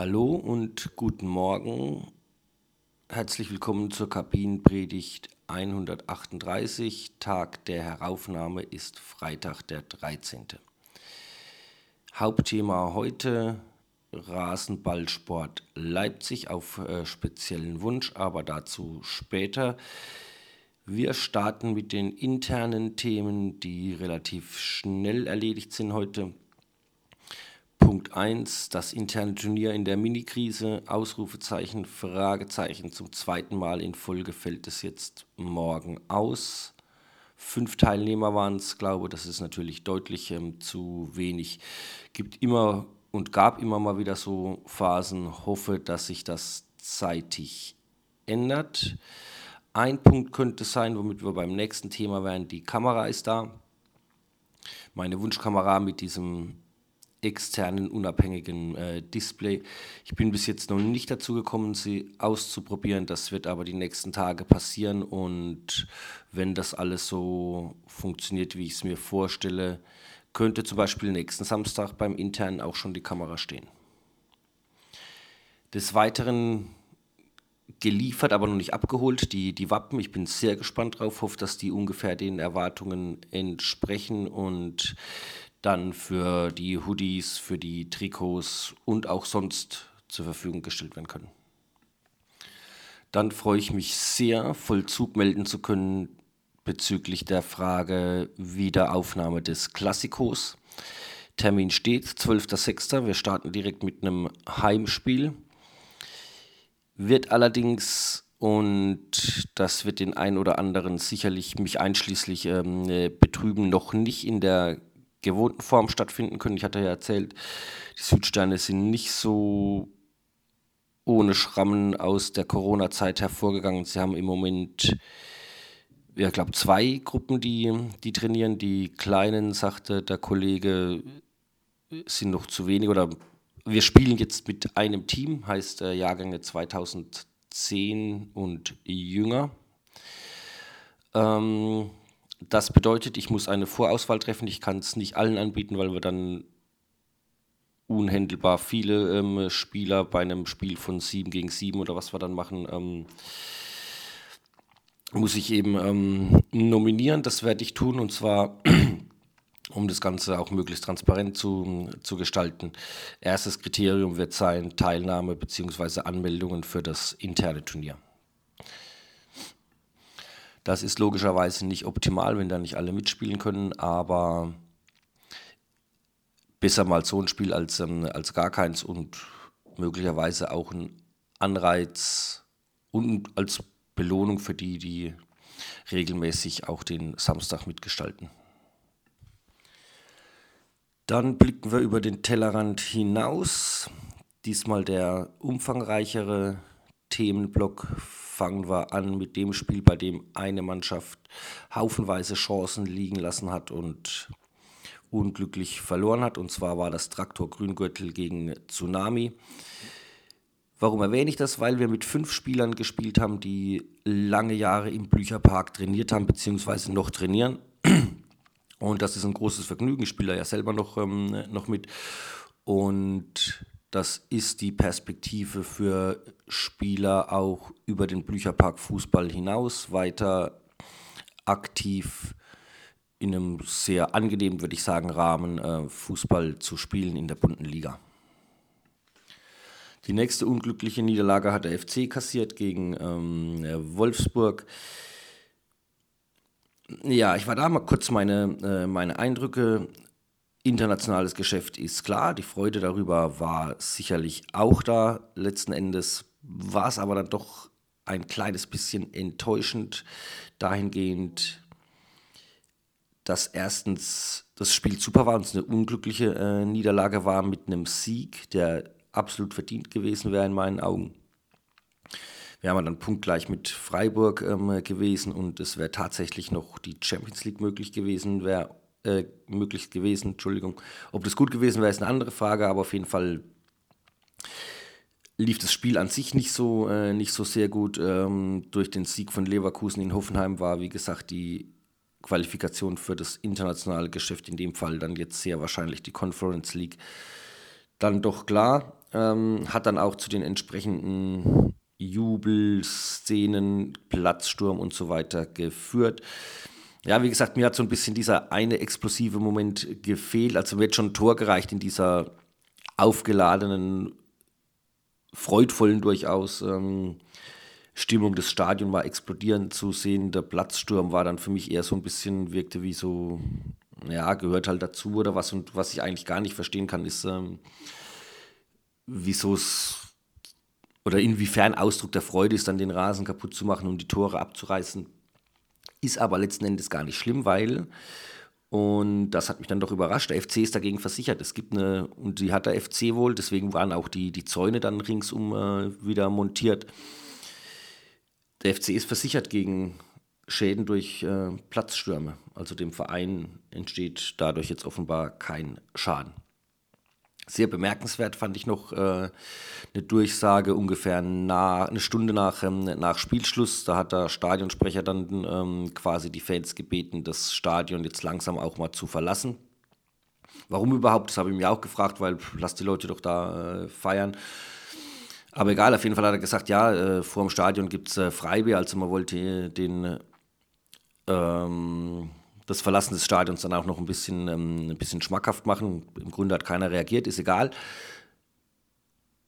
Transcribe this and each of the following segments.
Hallo und guten Morgen. Herzlich willkommen zur Kabinenpredigt 138. Tag der Heraufnahme ist Freitag, der 13. Hauptthema heute Rasenballsport Leipzig auf äh, speziellen Wunsch, aber dazu später. Wir starten mit den internen Themen, die relativ schnell erledigt sind heute. Punkt 1, das interne Turnier in der Mini-Krise, Ausrufezeichen, Fragezeichen. Zum zweiten Mal in Folge fällt es jetzt morgen aus. Fünf Teilnehmer waren es, glaube das ist natürlich deutlich ähm, zu wenig. Gibt immer und gab immer mal wieder so Phasen. Hoffe, dass sich das zeitig ändert. Ein Punkt könnte sein, womit wir beim nächsten Thema wären, die Kamera ist da. Meine Wunschkamera mit diesem externen, unabhängigen äh, Display. Ich bin bis jetzt noch nicht dazu gekommen, sie auszuprobieren. Das wird aber die nächsten Tage passieren und wenn das alles so funktioniert, wie ich es mir vorstelle, könnte zum Beispiel nächsten Samstag beim internen auch schon die Kamera stehen. Des Weiteren geliefert, aber noch nicht abgeholt, die, die Wappen. Ich bin sehr gespannt drauf, hoffe, dass die ungefähr den Erwartungen entsprechen und dann für die Hoodies, für die Trikots und auch sonst zur Verfügung gestellt werden können. Dann freue ich mich sehr, Vollzug melden zu können bezüglich der Frage Wiederaufnahme des Klassikos. Termin steht, 12.06. Wir starten direkt mit einem Heimspiel. Wird allerdings, und das wird den einen oder anderen sicherlich mich einschließlich ähm, betrüben, noch nicht in der gewohnten Form stattfinden können. Ich hatte ja erzählt, die Südsterne sind nicht so ohne Schrammen aus der Corona-Zeit hervorgegangen. Sie haben im Moment, ich glaube, zwei Gruppen, die, die trainieren. Die kleinen, sagte der Kollege, sind noch zu wenig oder wir spielen jetzt mit einem Team, heißt äh, Jahrgänge 2010 und jünger. Ähm, das bedeutet, ich muss eine Vorauswahl treffen. Ich kann es nicht allen anbieten, weil wir dann unhändelbar viele ähm, Spieler bei einem Spiel von 7 gegen 7 oder was wir dann machen, ähm, muss ich eben ähm, nominieren. Das werde ich tun und zwar, um das Ganze auch möglichst transparent zu, zu gestalten. Erstes Kriterium wird sein Teilnahme bzw. Anmeldungen für das interne Turnier. Das ist logischerweise nicht optimal, wenn da nicht alle mitspielen können, aber besser mal so ein Spiel als, ähm, als gar keins und möglicherweise auch ein Anreiz und als Belohnung für die, die regelmäßig auch den Samstag mitgestalten. Dann blicken wir über den Tellerrand hinaus. Diesmal der umfangreichere Themenblock fangen wir an mit dem Spiel, bei dem eine Mannschaft haufenweise Chancen liegen lassen hat und unglücklich verloren hat. Und zwar war das Traktor Grüngürtel gegen Tsunami. Warum erwähne ich das? Weil wir mit fünf Spielern gespielt haben, die lange Jahre im Blücherpark trainiert haben, beziehungsweise noch trainieren. Und das ist ein großes Vergnügen. Ich spiele ja selber noch, ähm, noch mit. Und das ist die Perspektive für Spieler auch über den Blücherpark Fußball hinaus weiter aktiv in einem sehr angenehmen, würde ich sagen, Rahmen äh, Fußball zu spielen in der bunten Liga. Die nächste unglückliche Niederlage hat der FC kassiert gegen ähm, Wolfsburg. Ja, ich war da mal kurz meine, äh, meine Eindrücke Internationales Geschäft ist klar, die Freude darüber war sicherlich auch da. Letzten Endes war es aber dann doch ein kleines bisschen enttäuschend dahingehend, dass erstens das Spiel super war und es eine unglückliche äh, Niederlage war mit einem Sieg, der absolut verdient gewesen wäre in meinen Augen. Wir haben dann punktgleich mit Freiburg ähm, gewesen und es wäre tatsächlich noch die Champions League möglich gewesen, wäre äh, möglich gewesen. Entschuldigung. Ob das gut gewesen wäre, ist eine andere Frage, aber auf jeden Fall lief das Spiel an sich nicht so, äh, nicht so sehr gut. Ähm, durch den Sieg von Leverkusen in Hoffenheim war, wie gesagt, die Qualifikation für das internationale Geschäft, in dem Fall dann jetzt sehr wahrscheinlich die Conference League, dann doch klar. ähm, hat dann auch zu den entsprechenden Jubelszenen, Platzsturm und so weiter geführt. Ja, wie gesagt, mir hat so ein bisschen dieser eine explosive Moment gefehlt. Also hat schon ein Tor gereicht in dieser aufgeladenen, freudvollen durchaus ähm, Stimmung. Das Stadion war explodieren zu sehen. Der Platzsturm war dann für mich eher so ein bisschen, wirkte wie so, ja, gehört halt dazu oder was. Und was ich eigentlich gar nicht verstehen kann, ist, ähm, wieso es oder inwiefern Ausdruck der Freude ist, dann den Rasen kaputt zu machen und die Tore abzureißen. Ist aber letzten Endes gar nicht schlimm, weil, und das hat mich dann doch überrascht, der FC ist dagegen versichert. Es gibt eine, und die hat der FC wohl, deswegen waren auch die, die Zäune dann ringsum äh, wieder montiert. Der FC ist versichert gegen Schäden durch äh, Platzstürme. Also dem Verein entsteht dadurch jetzt offenbar kein Schaden. Sehr bemerkenswert fand ich noch äh, eine Durchsage ungefähr nah, eine Stunde nach, ähm, nach Spielschluss. Da hat der Stadionsprecher dann ähm, quasi die Fans gebeten, das Stadion jetzt langsam auch mal zu verlassen. Warum überhaupt? Das habe ich mir auch gefragt, weil lass die Leute doch da äh, feiern. Aber egal, auf jeden Fall hat er gesagt, ja, äh, vor dem Stadion gibt es äh, Freibier, also man wollte den ähm, das Verlassen des Stadions dann auch noch ein bisschen, ähm, ein bisschen schmackhaft machen. Im Grunde hat keiner reagiert, ist egal.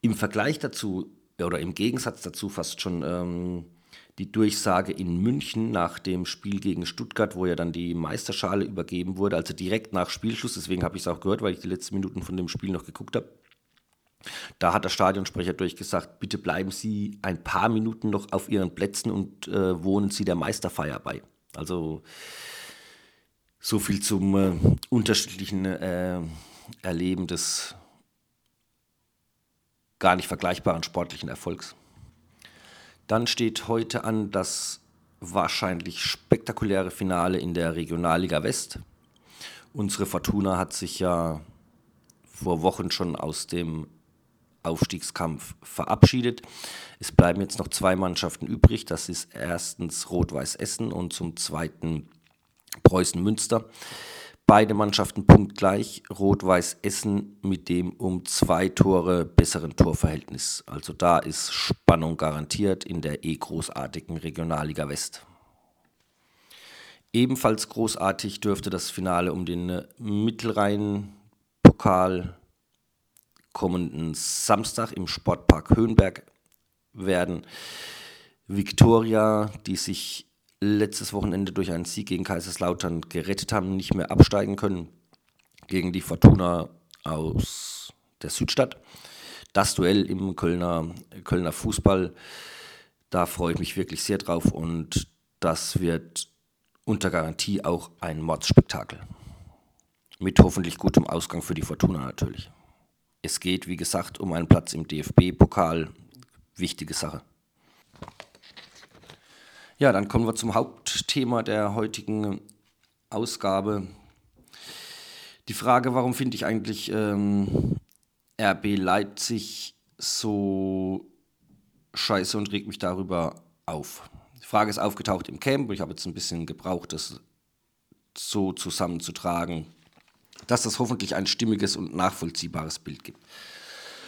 Im Vergleich dazu oder im Gegensatz dazu fast schon ähm, die Durchsage in München nach dem Spiel gegen Stuttgart, wo ja dann die Meisterschale übergeben wurde, also direkt nach Spielschluss. Deswegen habe ich es auch gehört, weil ich die letzten Minuten von dem Spiel noch geguckt habe. Da hat der Stadionsprecher durchgesagt, bitte bleiben Sie ein paar Minuten noch auf Ihren Plätzen und äh, wohnen Sie der Meisterfeier bei. Also so viel zum äh, unterschiedlichen äh, Erleben des gar nicht vergleichbaren sportlichen Erfolgs. Dann steht heute an das wahrscheinlich spektakuläre Finale in der Regionalliga West. Unsere Fortuna hat sich ja vor Wochen schon aus dem Aufstiegskampf verabschiedet. Es bleiben jetzt noch zwei Mannschaften übrig. Das ist erstens Rot-Weiß Essen und zum zweiten Preußen Münster. Beide Mannschaften punktgleich. Rot-Weiß Essen mit dem um zwei Tore besseren Torverhältnis. Also da ist Spannung garantiert in der eh großartigen Regionalliga West. Ebenfalls großartig dürfte das Finale um den Mittelrhein-Pokal kommenden Samstag im Sportpark Höhenberg werden. Viktoria, die sich letztes Wochenende durch einen Sieg gegen Kaiserslautern gerettet haben, nicht mehr absteigen können gegen die Fortuna aus der Südstadt. Das Duell im Kölner, Kölner Fußball, da freue ich mich wirklich sehr drauf und das wird unter Garantie auch ein Mordsspektakel. Mit hoffentlich gutem Ausgang für die Fortuna natürlich. Es geht, wie gesagt, um einen Platz im DFB-Pokal. Wichtige Sache. Ja, dann kommen wir zum Hauptthema der heutigen Ausgabe. Die Frage, warum finde ich eigentlich ähm, RB Leipzig so scheiße und regt mich darüber auf. Die Frage ist aufgetaucht im Camp und ich habe jetzt ein bisschen gebraucht, das so zusammenzutragen, dass das hoffentlich ein stimmiges und nachvollziehbares Bild gibt.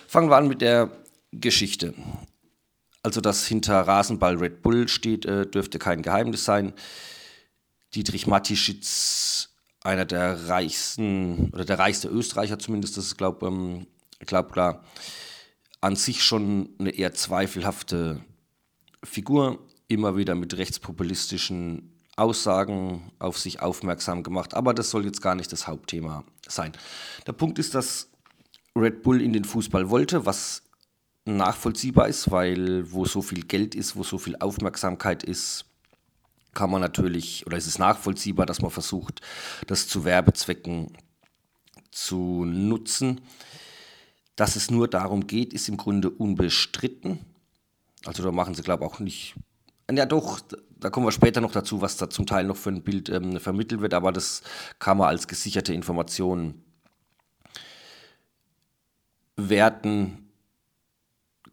Fangen wir an mit der Geschichte. Also, dass hinter Rasenball Red Bull steht, äh, dürfte kein Geheimnis sein. Dietrich Matischitz, einer der reichsten, oder der reichste Österreicher zumindest, das ist, glaube ähm, klar, an sich schon eine eher zweifelhafte Figur, immer wieder mit rechtspopulistischen Aussagen auf sich aufmerksam gemacht. Aber das soll jetzt gar nicht das Hauptthema sein. Der Punkt ist, dass Red Bull in den Fußball wollte, was nachvollziehbar ist, weil wo so viel Geld ist, wo so viel Aufmerksamkeit ist, kann man natürlich, oder ist es nachvollziehbar, dass man versucht, das zu Werbezwecken zu nutzen. Dass es nur darum geht, ist im Grunde unbestritten. Also da machen sie, glaube ich, auch nicht. Ja doch, da kommen wir später noch dazu, was da zum Teil noch für ein Bild ähm, vermittelt wird, aber das kann man als gesicherte Information werten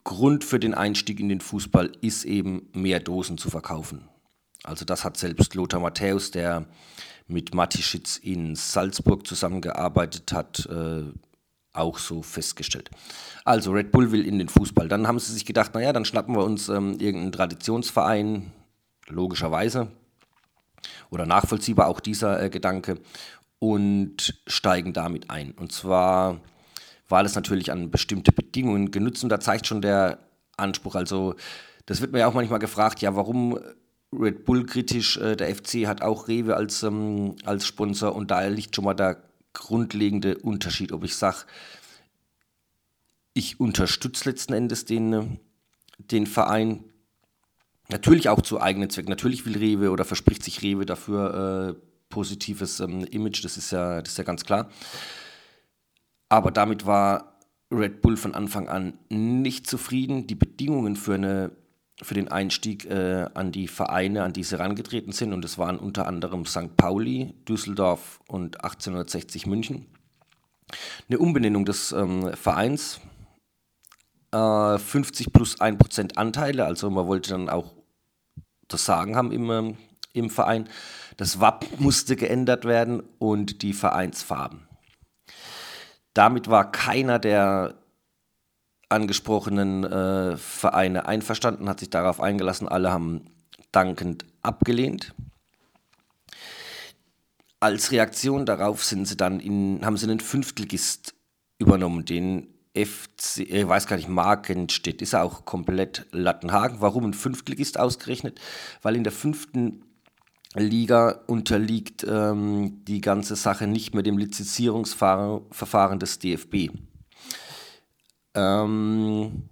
Grund für den Einstieg in den Fußball ist eben mehr Dosen zu verkaufen. Also das hat selbst Lothar Matthäus, der mit Matischitz in Salzburg zusammengearbeitet hat, äh, auch so festgestellt. Also Red Bull will in den Fußball. Dann haben sie sich gedacht, naja, dann schnappen wir uns ähm, irgendeinen Traditionsverein, logischerweise, oder nachvollziehbar auch dieser äh, Gedanke, und steigen damit ein. Und zwar war das natürlich an bestimmte Bedingungen genutzt und da zeigt schon der Anspruch. Also das wird mir ja auch manchmal gefragt, ja, warum Red Bull kritisch, äh, der FC hat auch Rewe als, ähm, als Sponsor und da liegt schon mal der grundlegende Unterschied, ob ich sage, ich unterstütze letzten Endes den, den Verein, natürlich auch zu eigenen Zwecken. Natürlich will Rewe oder verspricht sich Rewe dafür äh, positives ähm, Image, das ist, ja, das ist ja ganz klar. Aber damit war Red Bull von Anfang an nicht zufrieden. Die Bedingungen für, eine, für den Einstieg äh, an die Vereine, an die sie herangetreten sind, und es waren unter anderem St. Pauli, Düsseldorf und 1860 München. Eine Umbenennung des ähm, Vereins, äh, 50 plus 1% Anteile, also man wollte dann auch das Sagen haben im, ähm, im Verein. Das Wappen musste geändert werden und die Vereinsfarben. Damit war keiner der angesprochenen äh, Vereine einverstanden, hat sich darauf eingelassen. Alle haben dankend abgelehnt. Als Reaktion darauf sind sie dann in, haben sie einen Fünftligist übernommen, den FC, ich äh, weiß gar nicht, Markenstedt, ist auch komplett Lattenhagen. Warum ein Fünftligist ausgerechnet? Weil in der fünften Liga unterliegt ähm, die ganze Sache nicht mehr dem Lizenzierungsverfahren des DFB. Ähm,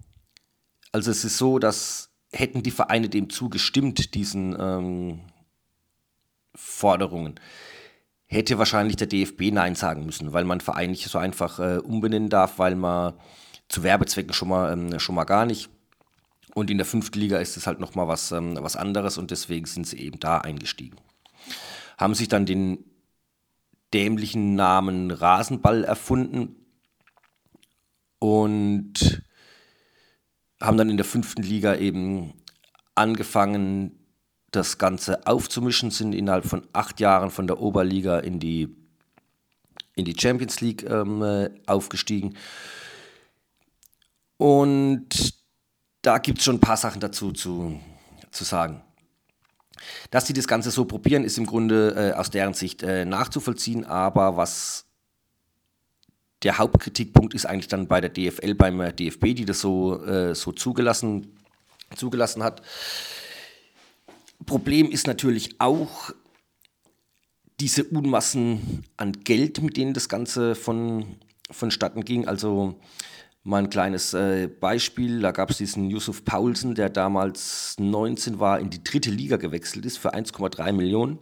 also es ist so, dass hätten die Vereine dem zugestimmt, diesen ähm, Forderungen, hätte wahrscheinlich der DFB Nein sagen müssen, weil man Verein nicht so einfach äh, umbenennen darf, weil man zu Werbezwecken schon mal, ähm, schon mal gar nicht. Und in der fünften Liga ist es halt nochmal was, ähm, was anderes und deswegen sind sie eben da eingestiegen. Haben sich dann den dämlichen Namen Rasenball erfunden und haben dann in der fünften Liga eben angefangen, das Ganze aufzumischen, sind innerhalb von acht Jahren von der Oberliga in die, in die Champions League ähm, äh, aufgestiegen. Und da gibt es schon ein paar Sachen dazu zu, zu sagen. Dass sie das Ganze so probieren, ist im Grunde äh, aus deren Sicht äh, nachzuvollziehen, aber was der Hauptkritikpunkt ist eigentlich dann bei der DFL, beim äh, DFB, die das so, äh, so zugelassen, zugelassen hat. Problem ist natürlich auch diese Unmassen an Geld, mit denen das Ganze von, vonstatten ging. Also Mal ein kleines äh, Beispiel, da gab es diesen Yusuf Paulsen, der damals 19 war, in die dritte Liga gewechselt ist für 1,3 Millionen.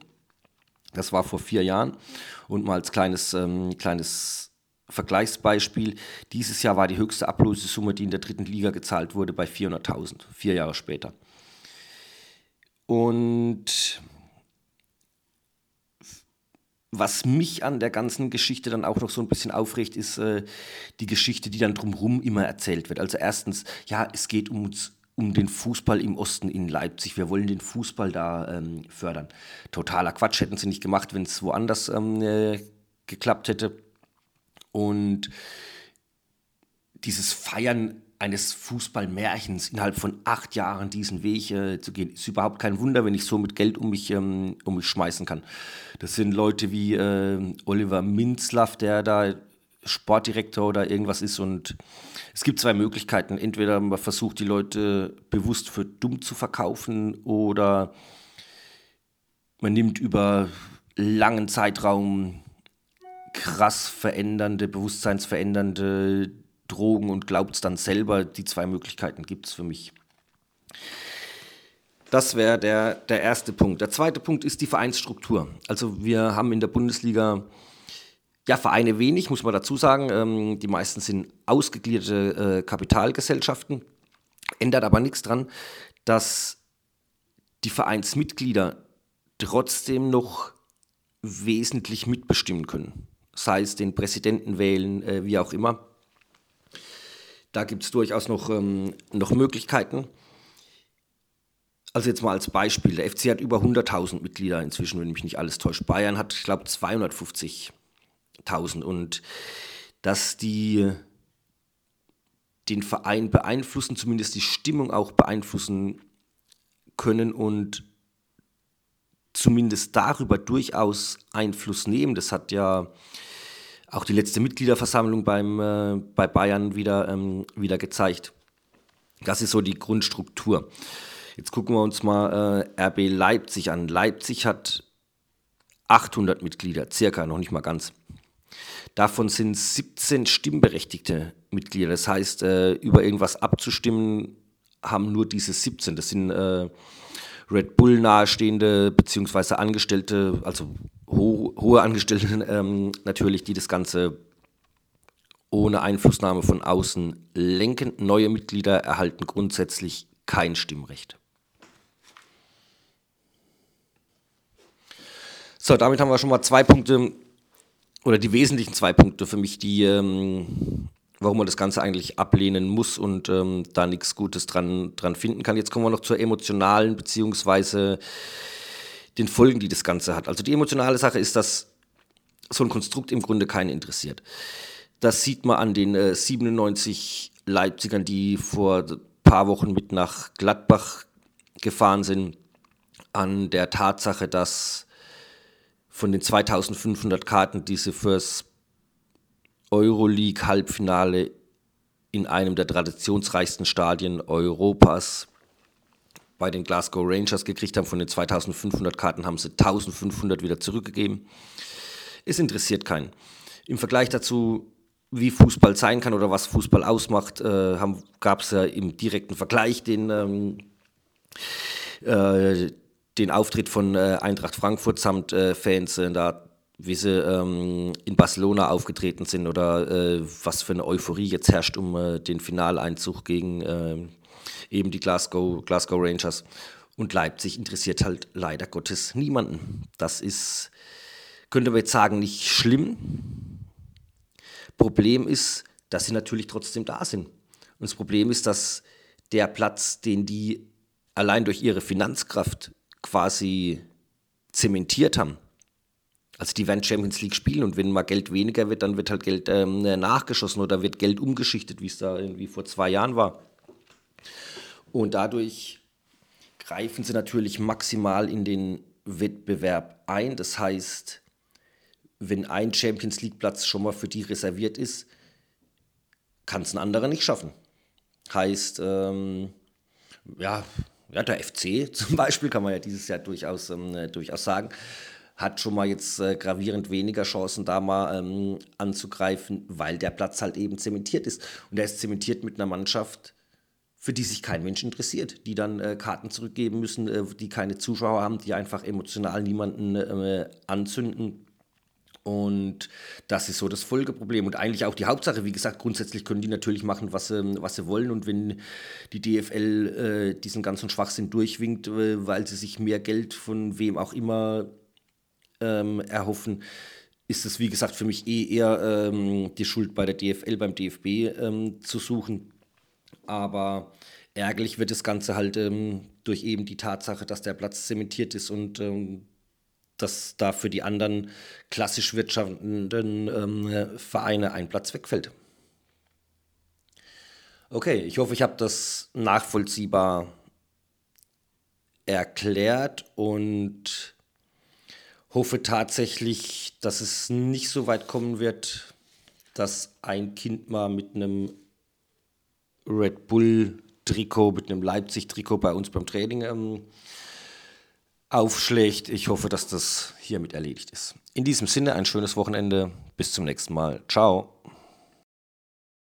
Das war vor vier Jahren. Und mal als kleines, ähm, kleines Vergleichsbeispiel, dieses Jahr war die höchste Ablösesumme, die in der dritten Liga gezahlt wurde, bei 400.000, vier Jahre später. Und was mich an der ganzen Geschichte dann auch noch so ein bisschen aufregt, ist äh, die Geschichte, die dann drumherum immer erzählt wird. Also erstens, ja, es geht um, um den Fußball im Osten in Leipzig. Wir wollen den Fußball da ähm, fördern. Totaler Quatsch hätten sie nicht gemacht, wenn es woanders ähm, äh, geklappt hätte. Und dieses Feiern eines Fußballmärchens innerhalb von acht Jahren diesen Weg äh, zu gehen, ist überhaupt kein Wunder, wenn ich so mit Geld um mich, ähm, um mich schmeißen kann. Das sind Leute wie äh, Oliver Minzlaff, der da Sportdirektor oder irgendwas ist und es gibt zwei Möglichkeiten. Entweder man versucht die Leute bewusst für dumm zu verkaufen oder man nimmt über langen Zeitraum krass verändernde, bewusstseinsverändernde Drogen und glaubt es dann selber. Die zwei Möglichkeiten gibt es für mich. Das wäre der, der erste Punkt. Der zweite Punkt ist die Vereinsstruktur. Also wir haben in der Bundesliga ja, Vereine wenig, muss man dazu sagen. Ähm, die meisten sind ausgegliederte äh, Kapitalgesellschaften. Ändert aber nichts daran, dass die Vereinsmitglieder trotzdem noch wesentlich mitbestimmen können. Sei es den Präsidenten wählen, äh, wie auch immer. Da gibt es durchaus noch, ähm, noch Möglichkeiten. Also jetzt mal als Beispiel, der FC hat über 100.000 Mitglieder inzwischen, wenn mich nicht alles täuscht. Bayern hat, ich glaube, 250.000 und dass die den Verein beeinflussen, zumindest die Stimmung auch beeinflussen können und zumindest darüber durchaus Einfluss nehmen. Das hat ja auch die letzte Mitgliederversammlung beim, äh, bei Bayern wieder, ähm, wieder gezeigt. Das ist so die Grundstruktur. Jetzt gucken wir uns mal äh, RB Leipzig an. Leipzig hat 800 Mitglieder, circa, noch nicht mal ganz. Davon sind 17 stimmberechtigte Mitglieder. Das heißt, äh, über irgendwas abzustimmen haben nur diese 17. Das sind äh, Red Bull nahestehende beziehungsweise Angestellte, also ho hohe Angestellte ähm, natürlich, die das Ganze ohne Einflussnahme von außen lenken. Neue Mitglieder erhalten grundsätzlich kein Stimmrecht. So, damit haben wir schon mal zwei Punkte oder die wesentlichen zwei Punkte für mich, die, ähm, warum man das Ganze eigentlich ablehnen muss und ähm, da nichts Gutes dran, dran finden kann. Jetzt kommen wir noch zur emotionalen beziehungsweise den Folgen, die das Ganze hat. Also die emotionale Sache ist, dass so ein Konstrukt im Grunde keinen interessiert. Das sieht man an den äh, 97 Leipzigern, die vor ein paar Wochen mit nach Gladbach gefahren sind, an der Tatsache, dass von den 2500 Karten, die sie fürs Euroleague-Halbfinale in einem der traditionsreichsten Stadien Europas bei den Glasgow Rangers gekriegt haben. Von den 2500 Karten haben sie 1500 wieder zurückgegeben. Es interessiert keinen. Im Vergleich dazu, wie Fußball sein kann oder was Fußball ausmacht, äh, gab es ja im direkten Vergleich den, ähm, äh, den Auftritt von äh, Eintracht Frankfurt samt äh, Fans, äh, da, wie sie ähm, in Barcelona aufgetreten sind oder äh, was für eine Euphorie jetzt herrscht um den Finaleinzug gegen eben die Glasgow, Glasgow Rangers. Und Leipzig interessiert halt leider Gottes niemanden. Das ist, könnte man jetzt sagen, nicht schlimm. Problem ist, dass sie natürlich trotzdem da sind. Und das Problem ist, dass der Platz, den die allein durch ihre Finanzkraft quasi zementiert haben. Also die werden Champions League spielen und wenn mal Geld weniger wird, dann wird halt Geld ähm, nachgeschossen oder wird Geld umgeschichtet, wie es da irgendwie vor zwei Jahren war. Und dadurch greifen sie natürlich maximal in den Wettbewerb ein. Das heißt, wenn ein Champions League Platz schon mal für die reserviert ist, kann es ein anderer nicht schaffen. Heißt, ähm, ja, ja, der FC zum Beispiel, kann man ja dieses Jahr durchaus, ähm, äh, durchaus sagen, hat schon mal jetzt äh, gravierend weniger Chancen, da mal ähm, anzugreifen, weil der Platz halt eben zementiert ist. Und er ist zementiert mit einer Mannschaft, für die sich kein Mensch interessiert, die dann äh, Karten zurückgeben müssen, äh, die keine Zuschauer haben, die einfach emotional niemanden äh, anzünden und das ist so das Folgeproblem. Und eigentlich auch die Hauptsache, wie gesagt, grundsätzlich können die natürlich machen, was sie, was sie wollen. Und wenn die DFL äh, diesen ganzen Schwachsinn durchwinkt, äh, weil sie sich mehr Geld von wem auch immer ähm, erhoffen, ist es, wie gesagt, für mich eh eher ähm, die Schuld bei der DFL, beim DFB ähm, zu suchen. Aber ärgerlich wird das Ganze halt ähm, durch eben die Tatsache, dass der Platz zementiert ist und ähm, dass da für die anderen klassisch wirtschaftenden ähm, Vereine ein Platz wegfällt. Okay, ich hoffe, ich habe das nachvollziehbar erklärt und hoffe tatsächlich, dass es nicht so weit kommen wird, dass ein Kind mal mit einem Red Bull Trikot, mit einem Leipzig Trikot bei uns beim Training ähm, aufschlägt. Ich hoffe, dass das hiermit erledigt ist. In diesem Sinne ein schönes Wochenende. Bis zum nächsten Mal. Ciao.